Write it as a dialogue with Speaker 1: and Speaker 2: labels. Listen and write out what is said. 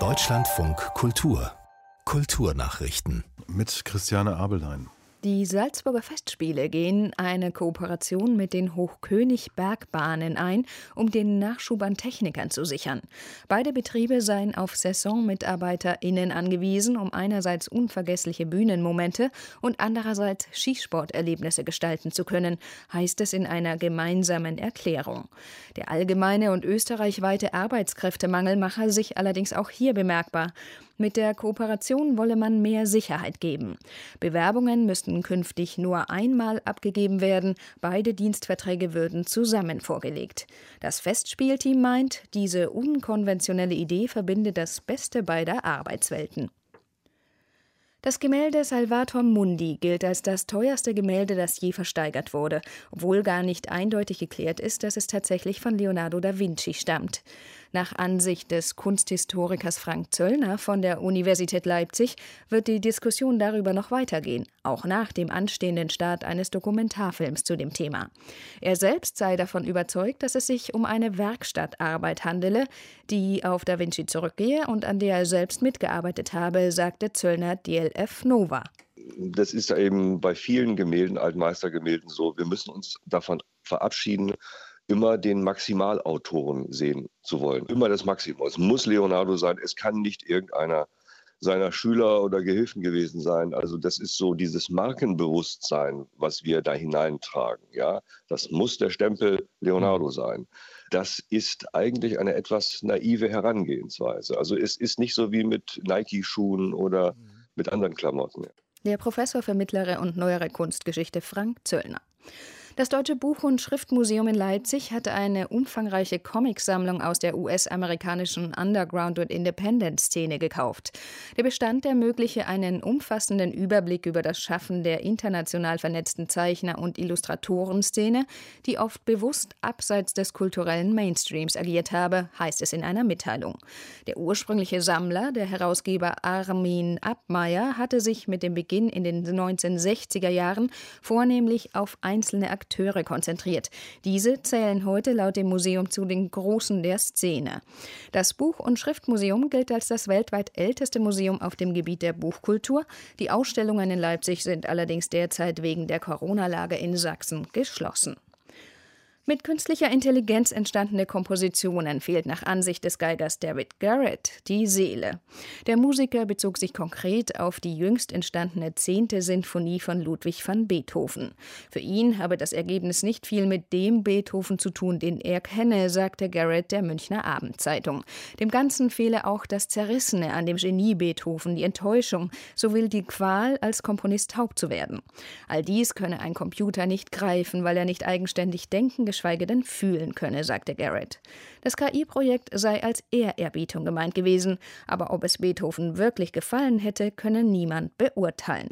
Speaker 1: Deutschlandfunk Kultur Kulturnachrichten
Speaker 2: mit Christiane Abellein.
Speaker 3: Die Salzburger Festspiele gehen eine Kooperation mit den Hochkönig-Bergbahnen ein, um den Nachschub an Technikern zu sichern. Beide Betriebe seien auf SaisonmitarbeiterInnen angewiesen, um einerseits unvergessliche Bühnenmomente und andererseits Skisporterlebnisse gestalten zu können, heißt es in einer gemeinsamen Erklärung. Der allgemeine und österreichweite Arbeitskräftemangel mache sich allerdings auch hier bemerkbar. Mit der Kooperation wolle man mehr Sicherheit geben. Bewerbungen müssten künftig nur einmal abgegeben werden, beide Dienstverträge würden zusammen vorgelegt. Das Festspielteam meint, diese unkonventionelle Idee verbinde das Beste beider Arbeitswelten. Das Gemälde Salvator Mundi gilt als das teuerste Gemälde, das je versteigert wurde, obwohl gar nicht eindeutig geklärt ist, dass es tatsächlich von Leonardo da Vinci stammt. Nach Ansicht des Kunsthistorikers Frank Zöllner von der Universität Leipzig wird die Diskussion darüber noch weitergehen, auch nach dem anstehenden Start eines Dokumentarfilms zu dem Thema. Er selbst sei davon überzeugt, dass es sich um eine Werkstattarbeit handele, die auf Da Vinci zurückgehe und an der er selbst mitgearbeitet habe, sagte Zöllner DLF Nova
Speaker 4: das ist eben bei vielen Gemälden, Altmeistergemälden so. Wir müssen uns davon verabschieden, immer den Maximalautoren sehen zu wollen. Immer das Maximum. Es muss Leonardo sein. Es kann nicht irgendeiner seiner Schüler oder Gehilfen gewesen sein. Also das ist so dieses Markenbewusstsein, was wir da hineintragen. Ja, das muss der Stempel Leonardo sein. Das ist eigentlich eine etwas naive Herangehensweise. Also es ist nicht so wie mit Nike-Schuhen oder mit anderen Klamotten.
Speaker 3: Der Professor für mittlere und neuere Kunstgeschichte Frank Zöllner. Das Deutsche Buch- und Schriftmuseum in Leipzig hat eine umfangreiche Comicsammlung aus der US-amerikanischen Underground- und Independent-Szene gekauft. Der Bestand ermögliche einen umfassenden Überblick über das Schaffen der international vernetzten Zeichner- und Illustratorenszene, die oft bewusst abseits des kulturellen Mainstreams agiert habe, heißt es in einer Mitteilung. Der ursprüngliche Sammler, der Herausgeber Armin Abmeier, hatte sich mit dem Beginn in den 1960er Jahren vornehmlich auf einzelne Akteure Akteure konzentriert. Diese zählen heute laut dem Museum zu den Großen der Szene. Das Buch- und Schriftmuseum gilt als das weltweit älteste Museum auf dem Gebiet der Buchkultur. Die Ausstellungen in Leipzig sind allerdings derzeit wegen der Corona-Lage in Sachsen geschlossen. Mit künstlicher Intelligenz entstandene Kompositionen fehlt nach Ansicht des Geigers David Garrett die Seele. Der Musiker bezog sich konkret auf die jüngst entstandene zehnte Sinfonie von Ludwig van Beethoven. Für ihn habe das Ergebnis nicht viel mit dem Beethoven zu tun, den er kenne, sagte Garrett der Münchner Abendzeitung. Dem Ganzen fehle auch das Zerrissene an dem Genie Beethoven, die Enttäuschung, sowie die Qual, als Komponist taub zu werden. All dies könne ein Computer nicht greifen, weil er nicht eigenständig denken, geschweige denn fühlen könne, sagte Garrett. Das KI-Projekt sei als Ehrerbietung gemeint gewesen, aber ob es Beethoven wirklich gefallen hätte, könne niemand beurteilen.